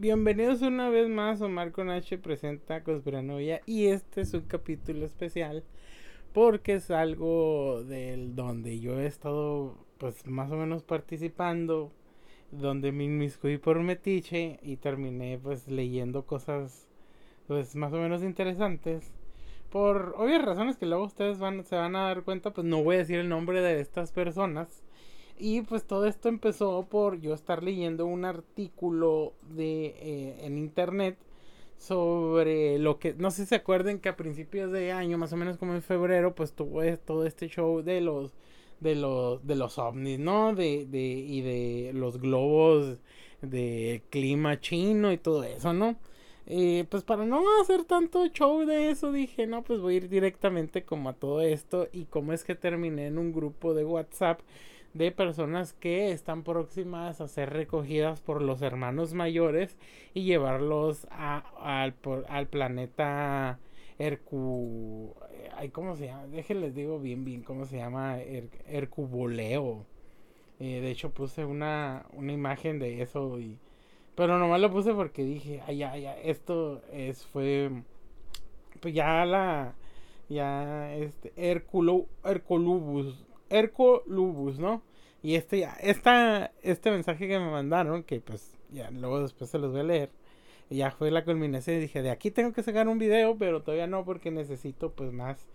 Bienvenidos una vez más, Omar con H presenta Conspiranoia y este es un capítulo especial porque es algo del donde yo he estado pues más o menos participando, donde me inmiscuí por metiche y terminé pues leyendo cosas pues más o menos interesantes. Por obvias razones que luego ustedes van, se van a dar cuenta, pues no voy a decir el nombre de estas personas y pues todo esto empezó por yo estar leyendo un artículo de eh, en internet sobre lo que no sé si se acuerden que a principios de año, más o menos como en febrero, pues tuvo todo este show de los de los de los ovnis, ¿no? De, de y de los globos de clima chino y todo eso, ¿no? Eh, pues para no hacer tanto show de eso dije, no, pues voy a ir directamente como a todo esto y cómo es que terminé en un grupo de WhatsApp de personas que están próximas a ser recogidas por los hermanos mayores y llevarlos a, al, al planeta Hercu... Ay, ¿Cómo se llama? Déjenles digo bien, bien cómo se llama. Eh, de hecho puse una, una imagen de eso y... Pero nomás lo puse porque dije, ay, ya, ya, esto es, fue... Pues ya la... Ya, este, Herculo, Hercolubus Erco Lubus, ¿no? Y este, esta, este mensaje que me mandaron, que pues ya luego después se los voy a leer, ya fue la culminación y dije, de aquí tengo que sacar un video, pero todavía no porque necesito pues más,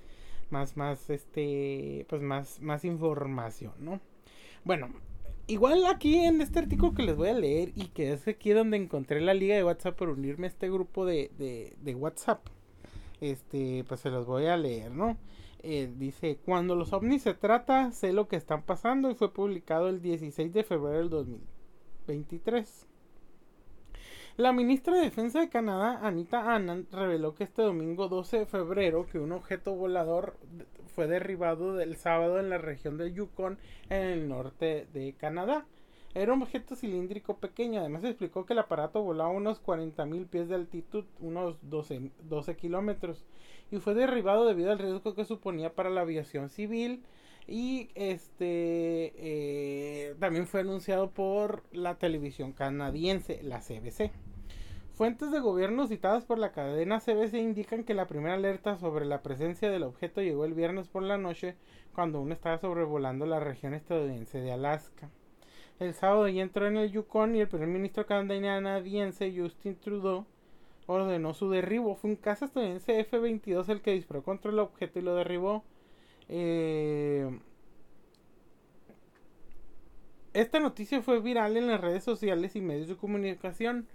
más, más, este, pues más, más información, ¿no? Bueno, igual aquí en este artículo que les voy a leer y que es aquí donde encontré la liga de WhatsApp por unirme a este grupo de, de, de WhatsApp, este, pues se los voy a leer, ¿no? Eh, dice, cuando los ovnis se trata, sé lo que están pasando y fue publicado el 16 de febrero del 2023. La ministra de Defensa de Canadá, Anita Anand, reveló que este domingo 12 de febrero que un objeto volador fue derribado del sábado en la región del Yukon en el norte de Canadá. Era un objeto cilíndrico pequeño. Además explicó que el aparato volaba unos 40.000 pies de altitud, unos 12, 12 kilómetros y fue derribado debido al riesgo que suponía para la aviación civil y este eh, también fue anunciado por la televisión canadiense, la CBC. Fuentes de gobierno citadas por la cadena CBC indican que la primera alerta sobre la presencia del objeto llegó el viernes por la noche cuando uno estaba sobrevolando la región estadounidense de Alaska. El sábado ya entró en el Yukon y el primer ministro canadiense Justin Trudeau ordenó su derribo. Fue un caza estadounidense F-22 el que disparó contra el objeto y lo derribó. Eh, esta noticia fue viral en las redes sociales y medios de comunicación.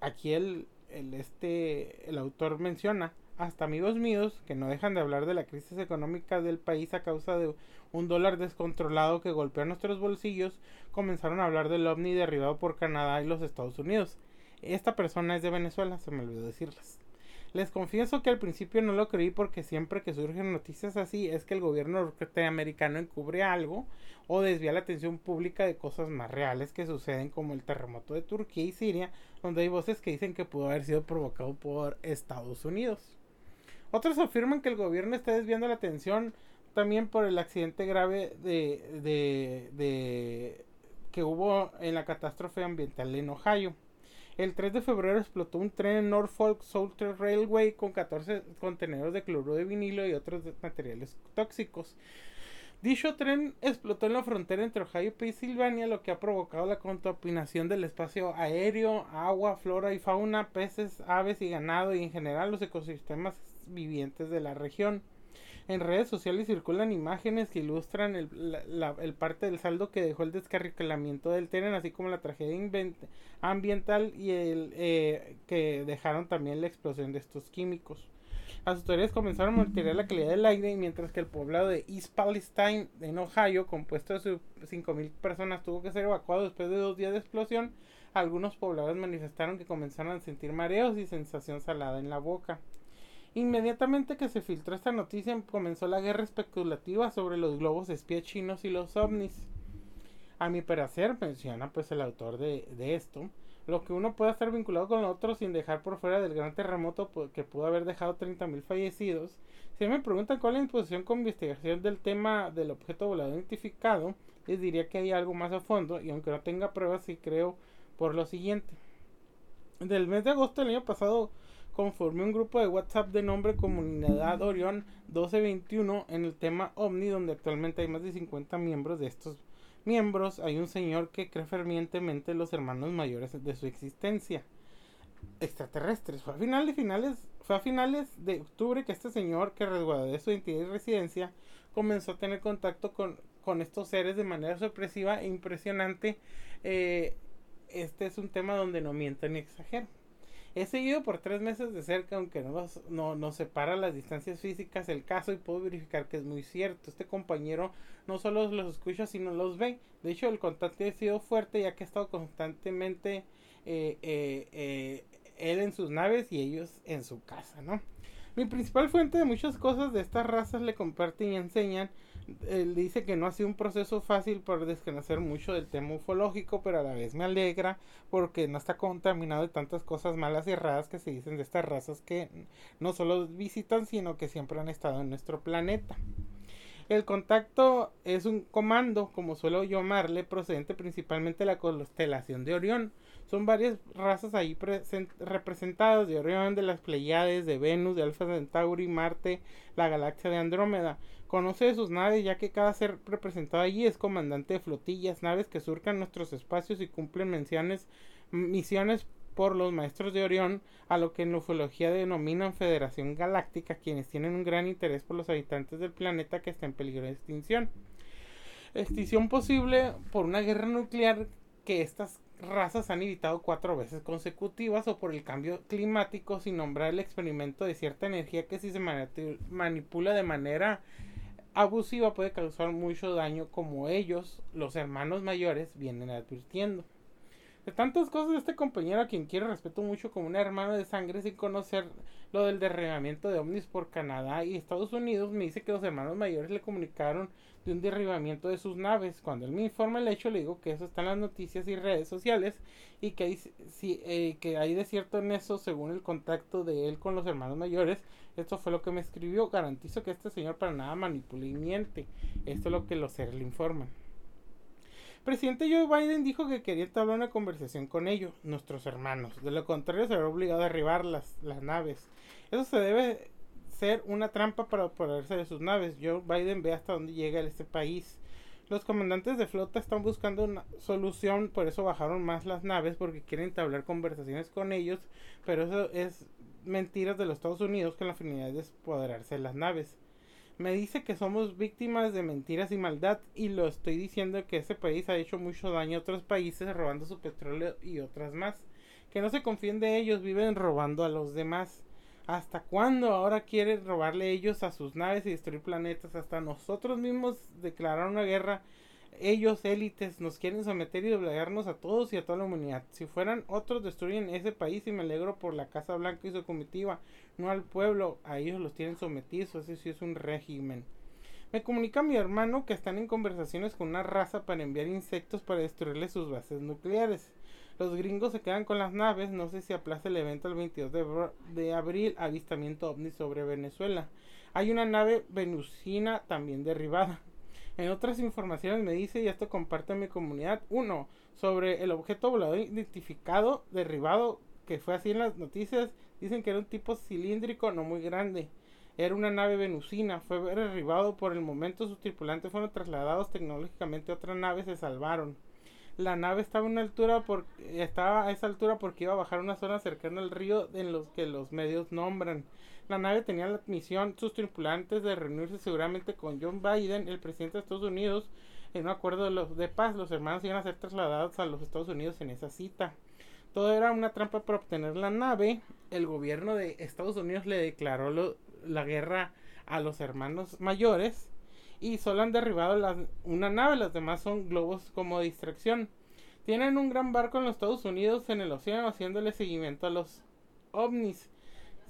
Aquí el, el, este, el autor menciona, hasta amigos míos que no dejan de hablar de la crisis económica del país a causa de un dólar descontrolado que golpea nuestros bolsillos, comenzaron a hablar del ovni derribado por Canadá y los Estados Unidos. Esta persona es de Venezuela, se me olvidó decirles. Les confieso que al principio no lo creí porque siempre que surgen noticias así es que el gobierno norteamericano encubre algo o desvía la atención pública de cosas más reales que suceden como el terremoto de Turquía y Siria, donde hay voces que dicen que pudo haber sido provocado por Estados Unidos. Otros afirman que el gobierno está desviando la atención también por el accidente grave de, de, de que hubo en la catástrofe ambiental en Ohio. El 3 de febrero explotó un tren en Norfolk Southern Railway con 14 contenedores de cloruro de vinilo y otros materiales tóxicos. Dicho tren explotó en la frontera entre Ohio y Pensilvania, lo que ha provocado la contaminación del espacio aéreo, agua, flora y fauna, peces, aves y ganado y en general los ecosistemas vivientes de la región. En redes sociales circulan imágenes que ilustran el, el parte del saldo que dejó el descarrilamiento del tren, así como la tragedia ambiental y el eh, que dejaron también la explosión de estos químicos. Las autoridades comenzaron a monitorear la calidad del aire, mientras que el poblado de East Palestine, en Ohio, compuesto de 5.000 personas, tuvo que ser evacuado después de dos días de explosión. Algunos pobladores manifestaron que comenzaron a sentir mareos y sensación salada en la boca. Inmediatamente que se filtró esta noticia comenzó la guerra especulativa sobre los globos espía chinos y los ovnis. A mi parecer, menciona pues el autor de, esto, lo que uno puede estar vinculado con lo otro sin dejar por fuera del gran terremoto que pudo haber dejado 30.000 fallecidos. Si me preguntan cuál es la posición con investigación del tema del objeto volador identificado, les diría que hay algo más a fondo y aunque no tenga pruebas sí creo por lo siguiente. del mes de agosto del año pasado conformé un grupo de WhatsApp de nombre Comunidad Orión 1221 en el tema OVNI, donde actualmente hay más de 50 miembros de estos miembros. Hay un señor que cree fervientemente los hermanos mayores de su existencia extraterrestres. Fue a finales finales, fue a finales de octubre que este señor que resguardó de su identidad y residencia comenzó a tener contacto con, con estos seres de manera sorpresiva e impresionante. Eh, este es un tema donde no miento ni exagero. He seguido por tres meses de cerca, aunque no nos, no, separa las distancias físicas, el caso y puedo verificar que es muy cierto. Este compañero no solo los escucha, sino los ve. De hecho, el contacto ha sido fuerte ya que ha estado constantemente eh, eh, eh, él en sus naves y ellos en su casa, ¿no? Mi principal fuente de muchas cosas de estas razas le comparten y enseñan. Él dice que no ha sido un proceso fácil por desconocer mucho del tema ufológico, pero a la vez me alegra porque no está contaminado de tantas cosas malas y erradas que se dicen de estas razas que no solo visitan, sino que siempre han estado en nuestro planeta. El contacto es un comando, como suelo llamarle, procedente principalmente de la constelación de Orión. Son varias razas ahí representadas de Orión, de las Pleiades, de Venus, de Alfa Centauri, Marte, la galaxia de Andrómeda. Conoce de sus naves ya que cada ser representado allí es comandante de flotillas, naves que surcan nuestros espacios y cumplen misiones por los maestros de Orión, a lo que en ufología denominan Federación Galáctica, quienes tienen un gran interés por los habitantes del planeta que está en peligro de extinción. Extinción posible por una guerra nuclear que estas razas han evitado cuatro veces consecutivas o por el cambio climático sin nombrar el experimento de cierta energía que si se manipula de manera abusiva puede causar mucho daño como ellos, los hermanos mayores, vienen advirtiendo. De tantas cosas este compañero a quien quiero respeto mucho como un hermano de sangre sin conocer lo del derribamiento de ovnis por Canadá y Estados Unidos, me dice que los hermanos mayores le comunicaron de un derribamiento de sus naves. Cuando él me informa el hecho, le digo que eso está en las noticias y redes sociales y que hay, eh, que hay de cierto en eso según el contacto de él con los hermanos mayores. Esto fue lo que me escribió. Garantizo que este señor para nada manipula y miente. Esto es lo que los seres le informan presidente Joe Biden dijo que quería entablar una conversación con ellos, nuestros hermanos. De lo contrario, se verá obligado a derribar las, las naves. Eso se debe ser una trampa para oponerse de sus naves. Joe Biden ve hasta dónde llega este país. Los comandantes de flota están buscando una solución, por eso bajaron más las naves, porque quieren entablar conversaciones con ellos, pero eso es mentiras de los Estados Unidos con la finalidad de empoderarse de las naves. Me dice que somos víctimas de mentiras y maldad y lo estoy diciendo que ese país ha hecho mucho daño a otros países robando su petróleo y otras más. Que no se confíen de ellos, viven robando a los demás. ¿Hasta cuándo ahora quieren robarle ellos a sus naves y destruir planetas? Hasta nosotros mismos declarar una guerra ellos, élites, nos quieren someter y doblegarnos a todos y a toda la humanidad. Si fueran otros, destruyen ese país y me alegro por la Casa Blanca y su comitiva, no al pueblo, a ellos los tienen sometidos, ese sí es un régimen. Me comunica mi hermano que están en conversaciones con una raza para enviar insectos para destruirle sus bases nucleares. Los gringos se quedan con las naves, no sé si aplaza el evento el 22 de, abril, avistamiento ovni sobre Venezuela. Hay una nave venusina también derribada. En otras informaciones me dice, y esto comparte mi comunidad, uno, sobre el objeto volador identificado, derribado, que fue así en las noticias, dicen que era un tipo cilíndrico, no muy grande. Era una nave venusina, fue derribado por el momento, sus tripulantes fueron trasladados tecnológicamente a otra nave, se salvaron. La nave estaba a una altura por, estaba a esa altura porque iba a bajar una zona cercana al río en los que los medios nombran. La nave tenía la misión, sus tripulantes, de reunirse seguramente con John Biden, el presidente de Estados Unidos, en un acuerdo de, los, de paz. Los hermanos iban a ser trasladados a los Estados Unidos en esa cita. Todo era una trampa para obtener la nave. El gobierno de Estados Unidos le declaró la guerra a los hermanos mayores y solo han derribado una nave, las demás son globos como distracción. Tienen un gran barco en los Estados Unidos en el océano haciéndole seguimiento a los ovnis.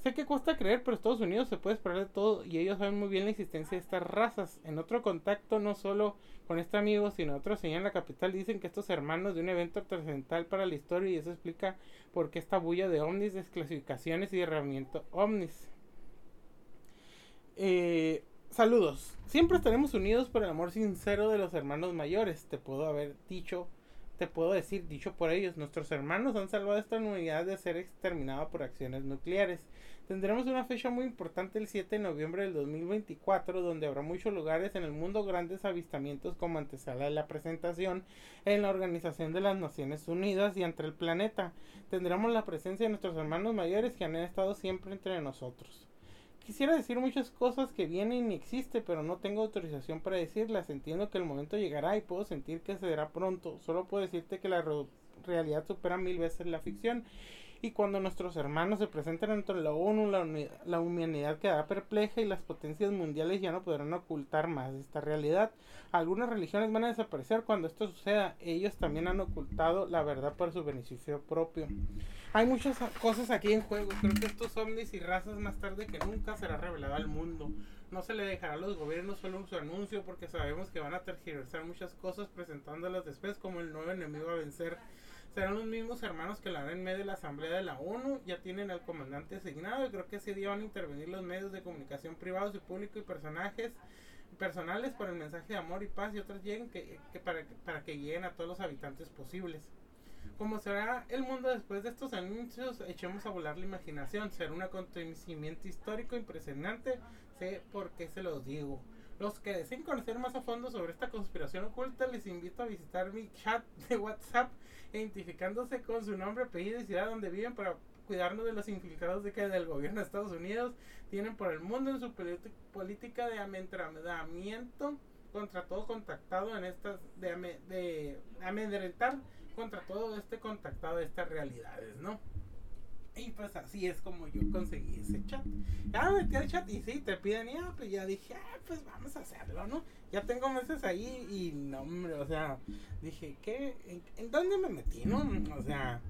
Sé que cuesta creer, pero Estados Unidos se puede esperar de todo y ellos saben muy bien la existencia de estas razas. En otro contacto, no solo con este amigo, sino otro señor en la capital, dicen que estos hermanos de un evento trascendental para la historia y eso explica por qué esta bulla de ovnis, desclasificaciones y derramamiento ovnis. Eh, saludos. Siempre estaremos unidos por el amor sincero de los hermanos mayores. Te puedo haber dicho te puedo decir, dicho por ellos, nuestros hermanos han salvado esta humanidad de ser exterminada por acciones nucleares. Tendremos una fecha muy importante el 7 de noviembre del 2024, donde habrá muchos lugares en el mundo grandes avistamientos como antesala de la presentación en la Organización de las Naciones Unidas y entre el planeta. Tendremos la presencia de nuestros hermanos mayores que han estado siempre entre nosotros. Quisiera decir muchas cosas que vienen y existen, pero no tengo autorización para decirlas. Entiendo que el momento llegará y puedo sentir que se dará pronto. Solo puedo decirte que la realidad supera mil veces la ficción y cuando nuestros hermanos se presenten ante la ONU, la, humanidad quedará perpleja y las potencias mundiales ya no podrán ocultar más esta realidad. Algunas religiones van a desaparecer cuando esto suceda. Ellos también han ocultado la verdad por su beneficio propio. Hay muchas cosas aquí en juego. Creo que estos ovnis y razas más tarde que nunca será revelado al mundo. No se le dejará a los gobiernos solo su anuncio porque sabemos que van a tergiversar muchas cosas presentándolas después como el nuevo enemigo a vencer serán los mismos hermanos que la harán en medio de la asamblea de la ONU, ya tienen al comandante asignado y creo que ese día van a intervenir los medios de comunicación privados y públicos y personajes personales por el mensaje de amor y paz y otros lleguen que, para, para que lleguen a todos los habitantes posibles. Como será el mundo después de estos anuncios, echemos a volar la imaginación. Será un acontecimiento histórico impresionante. Sé por qué se los digo. Los que deseen conocer más a fondo sobre esta conspiración oculta, les invito a visitar mi chat de WhatsApp, identificándose con su nombre, apellido y ciudad donde viven para cuidarnos de los infiltrados de que del gobierno de Estados Unidos tienen por el mundo en su política de amedrentamiento contra todo contactado en estas de, de amedrentar contra todo este contactado de estas realidades, ¿no? Y pues así es como yo conseguí ese chat. Ya me metí al chat y sí, te piden ya, pues ya dije, ah, pues vamos a hacerlo, ¿no? Ya tengo meses ahí y no, hombre, o sea, dije, ¿qué? ¿En, dónde me metí, no? O sea,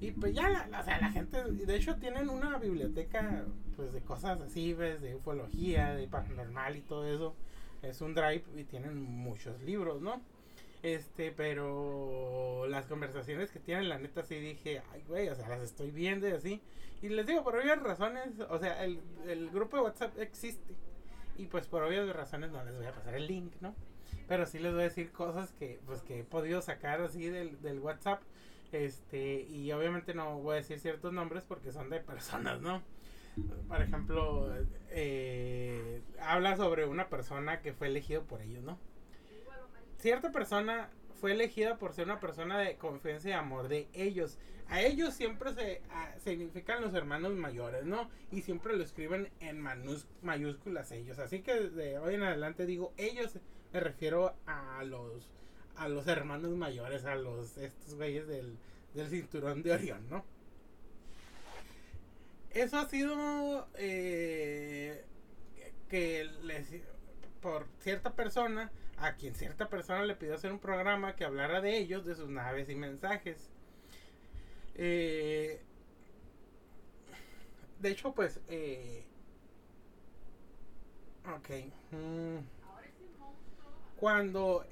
y pues ya, o sea, la gente, de hecho tienen una biblioteca, pues de cosas así, ¿ves? De ufología, de paranormal y todo eso. Es un drive y tienen muchos libros, ¿no? Este, pero las conversaciones que tienen, la neta, sí dije, ay, güey, o sea, las estoy viendo y así. Y les digo, por obvias razones, o sea, el, el grupo de WhatsApp existe. Y pues por obvias razones no les voy a pasar el link, ¿no? Pero sí les voy a decir cosas que, pues, que he podido sacar así del, del WhatsApp. Este, y obviamente no voy a decir ciertos nombres porque son de personas, ¿no? Por ejemplo, eh, habla sobre una persona que fue elegido por ellos, ¿no? Cierta persona fue elegida por ser una persona de confianza y amor de ellos. A ellos siempre se significan los hermanos mayores, ¿no? Y siempre lo escriben en mayúsculas ellos. Así que de hoy en adelante digo ellos, me refiero a los a los hermanos mayores, a los estos güeyes del, del cinturón de Orión, ¿no? Eso ha sido eh, que les, por cierta persona a quien cierta persona le pidió hacer un programa que hablara de ellos, de sus naves y mensajes. Eh, de hecho, pues... Eh, ok. Mm, cuando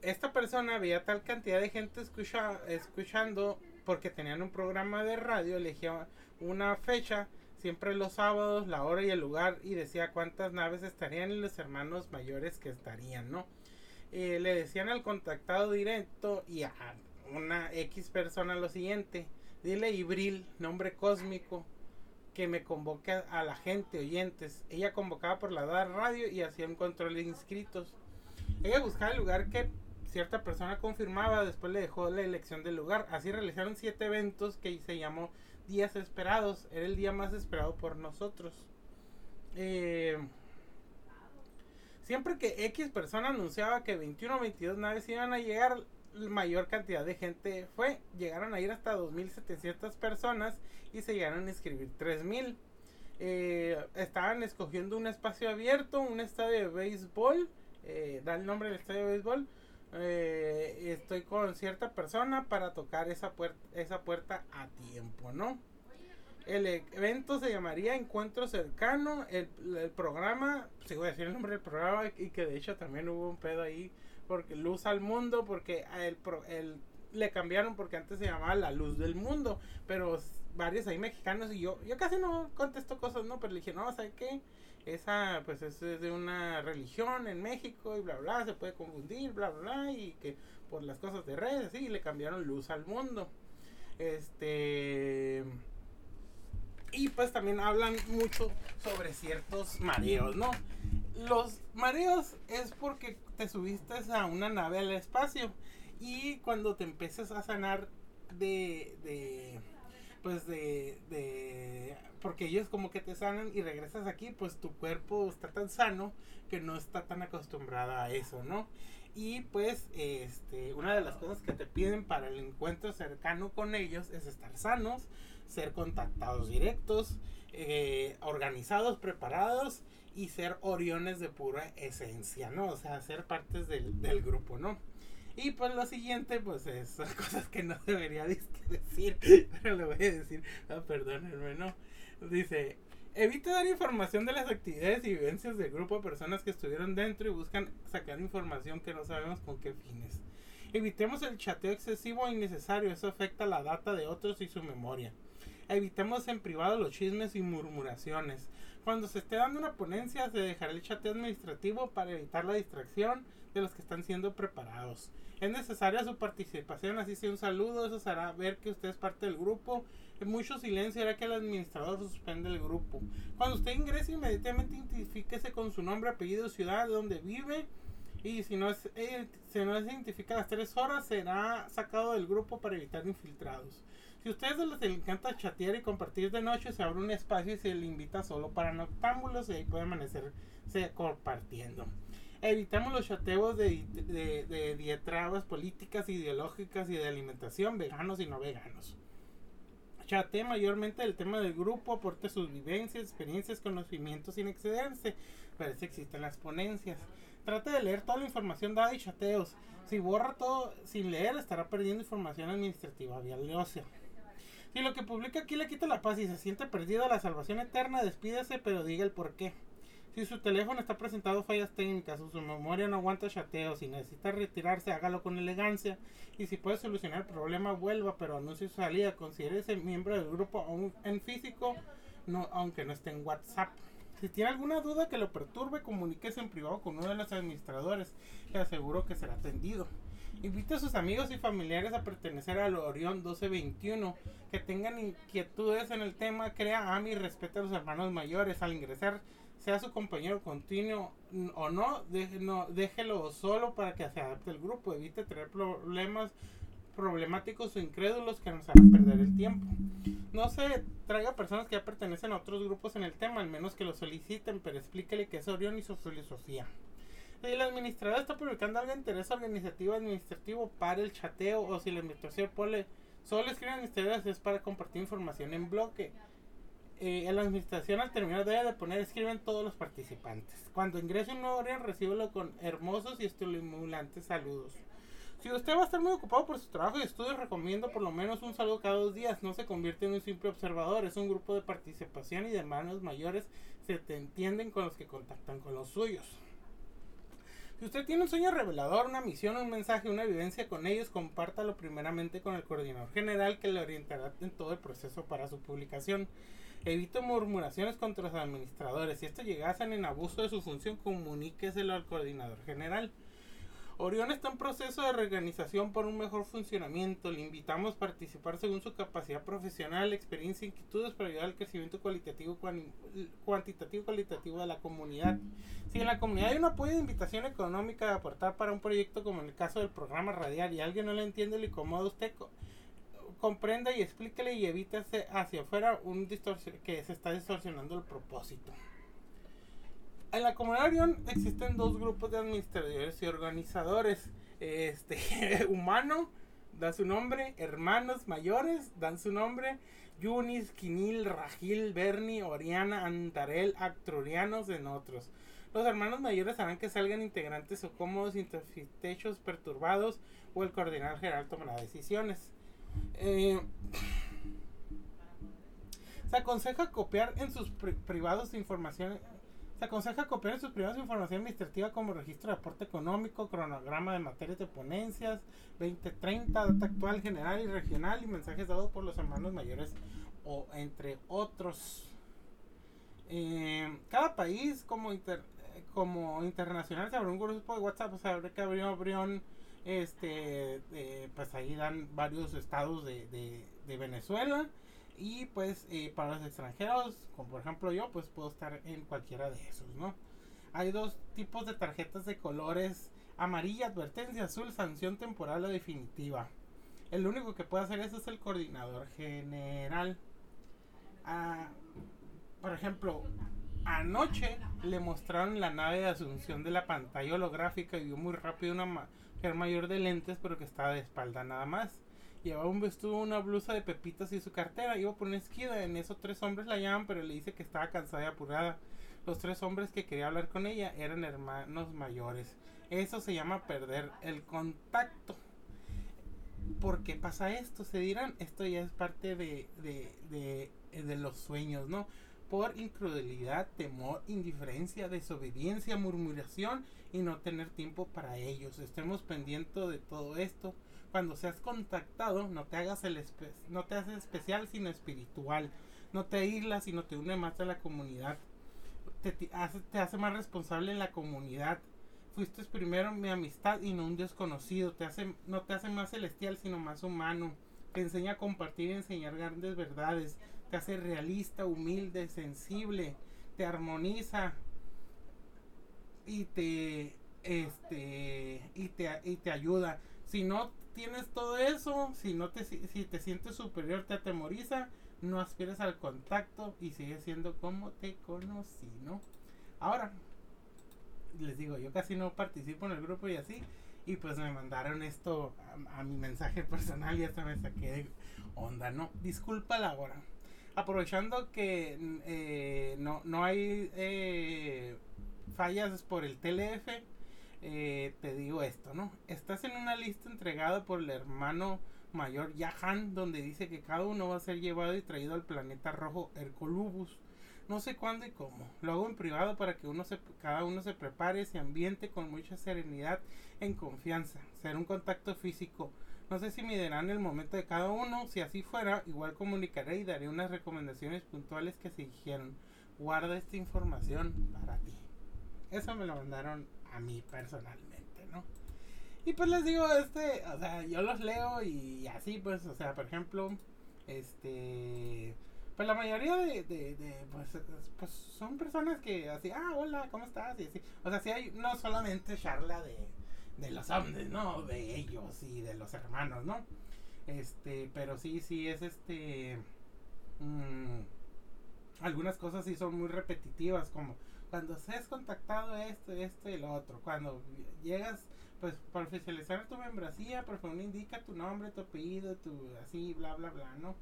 esta persona veía tal cantidad de gente escucha, escuchando, porque tenían un programa de radio, elegía una fecha, siempre los sábados, la hora y el lugar, y decía cuántas naves estarían y los hermanos mayores que estarían, ¿no? Eh, le decían al contactado directo y a una X persona lo siguiente. Dile Ibril, nombre cósmico, que me convoque a la gente, oyentes. Ella convocaba por la radio y hacía un control de inscritos. Ella buscaba el lugar que cierta persona confirmaba, después le dejó la elección del lugar. Así realizaron siete eventos que se llamó Días Esperados. Era el día más esperado por nosotros. Eh, Siempre que X persona anunciaba que 21 o 22 naves iban a llegar, mayor cantidad de gente fue. Llegaron a ir hasta 2.700 personas y se llegaron a inscribir 3.000. Eh, estaban escogiendo un espacio abierto, un estadio de béisbol. Eh, da el nombre del estadio de béisbol. Eh, estoy con cierta persona para tocar esa puerta, esa puerta a tiempo, ¿no? El evento se llamaría Encuentro Cercano. El, programa, si voy a decir el nombre del programa, y que de hecho también hubo un pedo ahí, porque Luz al Mundo, porque el, el, le cambiaron porque antes se llamaba La Luz del Mundo, pero varios ahí mexicanos y yo, yo casi no contesto cosas, ¿no? Pero le dije, no, ¿sabes qué? Esa, pues es de una religión en México y bla, bla, se puede confundir, bla, bla, y que por las cosas de redes, sí, le cambiaron luz al mundo. Este... Y pues también hablan mucho sobre ciertos mareos, ¿no? Los mareos es porque te subiste a una nave al espacio y cuando te empiezas a sanar de, de pues de, de porque ellos como que te sanan y regresas aquí, pues tu cuerpo está tan sano que no está tan acostumbrada a eso, ¿no? Y pues este, una de las cosas que te piden para el encuentro cercano con ellos es estar sanos, ser contactados directos, eh, organizados, preparados y ser oriones de pura esencia, ¿no? O sea, ser partes del, del grupo, ¿no? Y pues lo siguiente, pues es cosas que no debería decir, pero le voy a decir, ah, perdónenme, ¿no? Dice, evita dar información de las actividades y vivencias del grupo de personas que estuvieron dentro y buscan sacar información que no sabemos con qué fines. Evitemos el chateo excesivo e innecesario, eso afecta la data de otros y su memoria. Evitemos en privado los chismes y murmuraciones. Cuando se esté dando una ponencia, se dejará el chateo administrativo para evitar la distracción de los que están siendo preparados. Es necesaria su participación, así sea un saludo, eso hará ver que usted es parte del grupo. En mucho silencio hará que el administrador suspende el grupo. Cuando usted ingrese, inmediatamente identifíquese con su nombre, apellido, ciudad, donde vive. Y si no, es, eh, si no se identifica a las tres horas, será sacado del grupo para evitar infiltrados. Si a ustedes les encanta chatear y compartir de noche, se abre un espacio y se le invita solo para noctámbulos y ahí puede amanecerse compartiendo. Evitamos los chateos de, de, de políticas, ideológicas y de alimentación, veganos y no veganos. Chatee mayormente del tema del grupo, aporte sus vivencias, experiencias, conocimientos sin excederse. Para eso existen las ponencias. Trate de leer toda la información dada y chateos. Si borra todo sin leer, estará perdiendo información administrativa valiosa. Si lo que publica aquí le quita la paz y se siente perdido a la salvación eterna, despídese, pero diga el por qué. Si su teléfono está presentado fallas técnicas o su memoria no aguanta chateo, si necesita retirarse, hágalo con elegancia. Y si puede solucionar el problema, vuelva, pero anuncie su salida. Considere ese miembro del grupo en físico, no, aunque no esté en WhatsApp. Si tiene alguna duda que lo perturbe, comuníquese en privado con uno de los administradores. Le aseguro que será atendido. Invite a sus amigos y familiares a pertenecer al Orión 1221. Que tengan inquietudes en el tema, crea, ama y respeta a los hermanos mayores. Al ingresar, sea su compañero continuo o no, déjelo solo para que se adapte al grupo, evite tener problemas problemáticos o incrédulos que nos hagan perder el tiempo. No se traiga personas que ya pertenecen a otros grupos en el tema, al menos que lo soliciten, pero explíquele qué es Orión y su filosofía. Si el administrador está publicando algo de interés organizativo administrativo para el chateo o si la administración pone solo escriben administradores es para compartir información en bloque eh, en la administración al terminar debe de poner escriben todos los participantes. Cuando ingrese un nuevo Orion, recíbelo con hermosos y estimulantes saludos. Si usted va a estar muy ocupado por su trabajo y estudios, recomiendo por lo menos un saludo cada dos días. No se convierte en un simple observador, es un grupo de participación y de manos mayores se te entienden con los que contactan con los suyos. Si usted tiene un sueño revelador, una misión, un mensaje, una vivencia con ellos, compártalo primeramente con el coordinador general que le orientará en todo el proceso para su publicación. Evito murmuraciones contra los administradores. Si esto llegasen en abuso de su función, comuníqueselo al coordinador general. Orión está en proceso de reorganización por un mejor funcionamiento. Le invitamos a participar según su capacidad profesional, experiencia e inquietudes para ayudar al crecimiento cualitativo, cuantitativo y cualitativo de la comunidad. Si en la comunidad hay un apoyo de invitación económica de aportar para un proyecto como en el caso del programa radial y alguien no le entiende, le incomoda usted, comprenda y explíquele y evítese hacia afuera un que se está distorsionando el propósito. En la comunidad Orión existen dos grupos de administradores y organizadores. Este, humano, da su nombre. Hermanos mayores, dan su nombre. Yunis, Quinil, Ragil, Berni, Oriana, Antarel, Actrurianos, en otros. Los hermanos mayores harán que salgan integrantes o cómodos, insatisfechos, perturbados o el coordinador general tomará decisiones. Eh, se aconseja copiar en sus privados información. Se aconseja copiar en sus privados información administrativa como registro de aporte económico, cronograma de materias de ponencias, 2030, data actual general y regional y mensajes dados por los hermanos mayores o entre otros. Eh, cada país como inter, como internacional se abrió un grupo de WhatsApp, o sea, que abrió, abrió este, pues ahí dan varios estados de, de, Venezuela y pues eh, para los extranjeros, como por ejemplo yo, pues puedo estar en cualquiera de esos, ¿no? Hay dos tipos de tarjetas de colores, amarilla, advertencia, azul, sanción temporal o definitiva. El único que puede hacer eso es el coordinador general. Ah, por ejemplo, anoche le mostraron la nave de asunción de la pantalla holográfica y vio muy rápido una mujer mayor de lentes, pero que estaba de espalda nada más. Llevaba un vestido, una blusa de pepitas y su cartera. Iba por una esquina. En eso tres hombres la llaman, pero le dice que estaba cansada y apurada. Los tres hombres que quería hablar con ella eran hermanos mayores. Eso se llama perder el contacto. ¿Por qué pasa esto? Se dirán, esto ya es parte de, de, de, de los sueños, ¿no? por incredulidad, temor, indiferencia, desobediencia, murmuración y no tener tiempo para ellos. Estemos pendientes de todo esto. Cuando seas contactado, no te hagas el no te haces especial, sino espiritual. No te aíslas, sino te une más a la comunidad. Te, hace, te hace más responsable en la comunidad. Fuiste primero mi amistad y no un desconocido. Te hace, no te hace más celestial, sino más humano. Te enseña a compartir y enseñar grandes verdades te hace realista, humilde, sensible, te armoniza y te este y te, y te ayuda. Si no tienes todo eso, si no te si te sientes superior, te atemoriza, no aspires al contacto y sigue siendo como te conocí, ¿no? Ahora les digo, yo casi no participo en el grupo y así y pues me mandaron esto a, a mi mensaje personal y hasta me saqué de onda, ¿no? Disculpa la hora aprovechando que eh, no, no hay eh, fallas por el TLF, eh, te digo esto, ¿no? Estás en una lista entregada por el hermano mayor Yahan, donde dice que cada uno va a ser llevado y traído al planeta rojo Hercolubus. No sé cuándo y cómo. Lo hago en privado para que uno se, cada uno se prepare, se ambiente con mucha serenidad, en confianza. Ser un contacto físico no sé si me dirán el momento de cada uno. Si así fuera, igual comunicaré y daré unas recomendaciones puntuales que se dijeron. Guarda esta información para ti. Eso me lo mandaron a mí personalmente, ¿no? Y pues les digo, este, o sea, yo los leo y así, pues, o sea, por ejemplo, este, pues la mayoría de, de, pues, pues son personas que así, ah, hola, ¿cómo estás? Y así, o sea, si hay, no solamente charla de, de los hombres, ¿no? De ellos y de los hermanos, ¿no? Este, pero sí, sí es este... Mm, algunas cosas sí son muy repetitivas, como cuando seas contactado esto, esto y lo otro. Cuando llegas, pues, para oficializar tu membresía, por favor, indica tu nombre, tu apellido, tu así, bla, bla, bla, ¿no?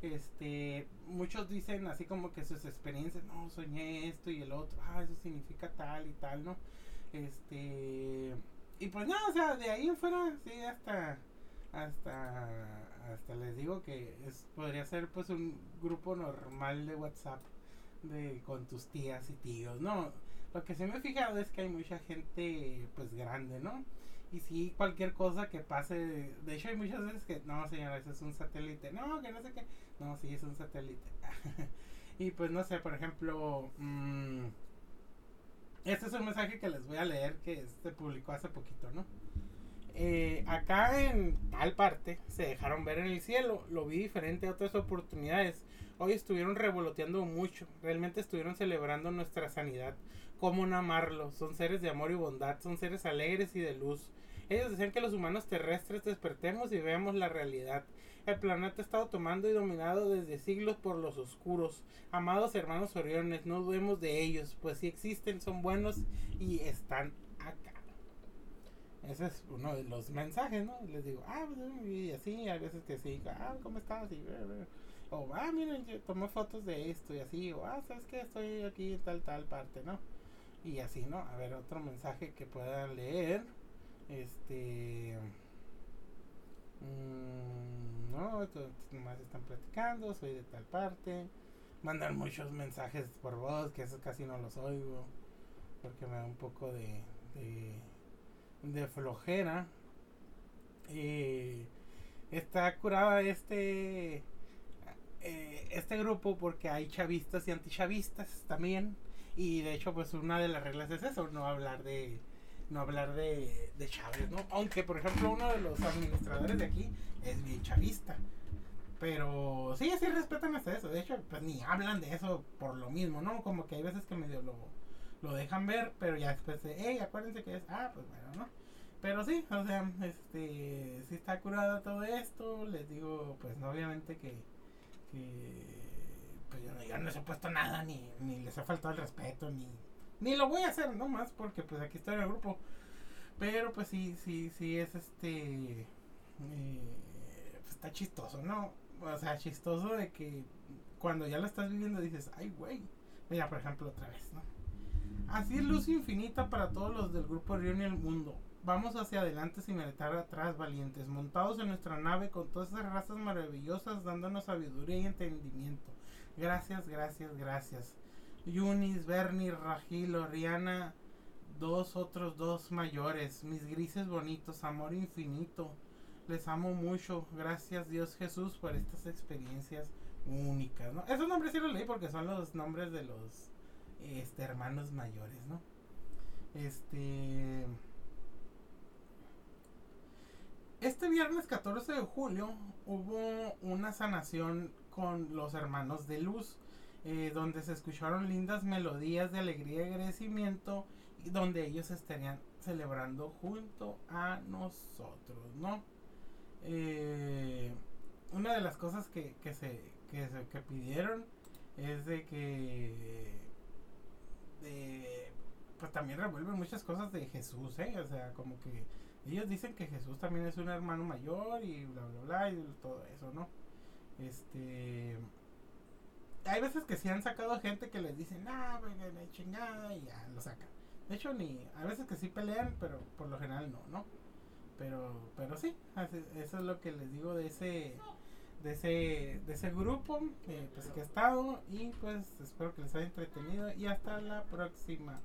Este, muchos dicen así como que sus experiencias, no, soñé esto y el otro, ah, eso significa tal y tal, ¿no? Este, y pues no, o sea, de ahí en fuera, sí, hasta, hasta, hasta les digo que es, podría ser pues un grupo normal de WhatsApp de con tus tías y tíos, ¿no? Lo que se me ha fijado es que hay mucha gente pues grande, ¿no? Y sí, cualquier cosa que pase, de hecho hay muchas veces que, no señora, eso es un satélite, no, que no sé qué, no, sí, es un satélite. y pues no sé, por ejemplo, mmm, este es un mensaje que les voy a leer que se publicó hace poquito, ¿no? Eh, acá en tal parte se dejaron ver en el cielo. Lo vi diferente a otras oportunidades. Hoy estuvieron revoloteando mucho. Realmente estuvieron celebrando nuestra sanidad. ¿Cómo no amarlo? Son seres de amor y bondad. Son seres alegres y de luz. Ellos decían que los humanos terrestres despertemos y veamos la realidad. El planeta ha estado tomando y dominado desde siglos por los oscuros. Amados hermanos Oriones, no dudemos de ellos, pues si existen, son buenos y están. Ese es uno de los mensajes, ¿no? Les digo, ah, pues, y así, a veces que sí, ah, ¿cómo estás? Y, o, ah, miren, yo tomé fotos de esto y así, o, ah, ¿sabes qué? Estoy aquí en tal, tal parte, ¿no? Y así, ¿no? A ver, otro mensaje que puedan leer. Este. Mmm, no, nomás están platicando, soy de tal parte. Mandan muchos mensajes por voz, que eso casi no los oigo. Porque me da un poco de, flojera. Y está curada este. eh, este grupo porque hay chavistas y antichavistas también. Y de hecho, pues una de las reglas es eso, no hablar de no hablar de, de Chávez, ¿no? Aunque, por ejemplo, uno de los administradores de aquí es bien chavista. Pero sí, sí respetan hasta eso. De hecho, pues ni hablan de eso por lo mismo, ¿no? Como que hay veces que medio lo, lo dejan ver, pero ya después de, hey, acuérdense que es, ah, pues bueno, ¿no? Pero sí, o sea, este, si está curado todo esto, les digo, pues obviamente que, que pues yo, yo, no les he puesto nada, ni, ni les ha faltado el respeto, ni, ni lo voy a hacer, no más, porque pues aquí estoy en el grupo. Pero pues sí, sí, sí es este, eh, pues, está chistoso, ¿no? O sea, chistoso de que cuando ya lo estás viviendo dices, ay, güey. Mira, por ejemplo, otra vez, ¿no? Así es luz infinita para todos los del grupo Río y el mundo. Vamos hacia adelante sin meditar atrás, valientes, montados en nuestra nave con todas esas razas maravillosas, dándonos sabiduría y entendimiento. Gracias, gracias, gracias. Yunis, Bernie, Ragilo, Rihanna, dos otros dos mayores, mis grises bonitos, amor infinito. Les amo mucho. Gracias Dios Jesús por estas experiencias únicas, ¿no? Esos nombres sí los leí porque son los nombres de los este, hermanos mayores, ¿no? Este. Este viernes 14 de julio hubo una sanación con los hermanos de luz, eh, donde se escucharon lindas melodías de alegría y agradecimiento, y donde ellos estarían celebrando junto a nosotros, ¿no? Eh, una de las cosas que, que, se, que, que pidieron es de que pues también revuelven muchas cosas de Jesús, ¿eh? O sea, como que ellos dicen que Jesús también es un hermano mayor y bla, bla, bla, y todo eso, ¿no? Este... Hay veces que sí han sacado gente que les dicen, ah, venga, chingada, y ya lo sacan. De hecho, ni... Hay veces que sí pelean, pero por lo general no, ¿no? Pero, pero sí, eso es lo que les digo de ese de ese, de ese grupo eh, pues, que he estado y pues espero que les haya entretenido y hasta la próxima.